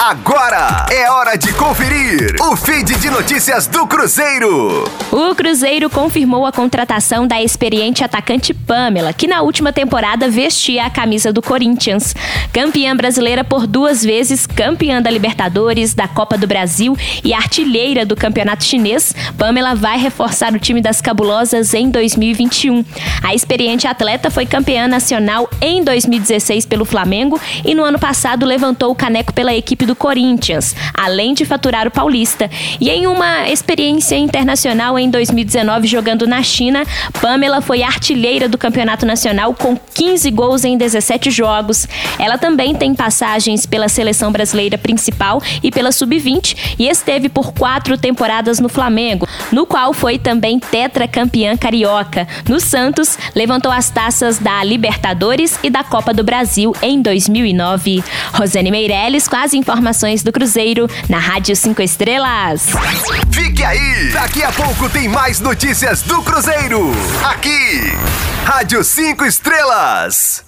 Agora é hora de conferir o feed de notícias do Cruzeiro. O Cruzeiro confirmou a contratação da experiente atacante Pamela, que na última temporada vestia a camisa do Corinthians. Campeã brasileira por duas vezes, campeã da Libertadores, da Copa do Brasil e artilheira do Campeonato Chinês, Pamela vai reforçar o time das Cabulosas em 2021. A experiente atleta foi campeã nacional em 2016 pelo Flamengo e no ano passado levantou o caneco pela equipe do Corinthians, além de faturar o Paulista. E em uma experiência internacional em 2019 jogando na China, Pamela foi artilheira do Campeonato Nacional com 15 gols em 17 jogos. Ela também tem passagens pela seleção brasileira principal e pela sub-20 e esteve por quatro temporadas no Flamengo, no qual foi também tetracampeã carioca. No Santos, levantou as taças da Libertadores e da Copa do Brasil em 2009. Rosane Meirelles com as informações informações do Cruzeiro na Rádio 5 Estrelas. Fique aí! Daqui a pouco tem mais notícias do Cruzeiro. Aqui, Rádio 5 Estrelas.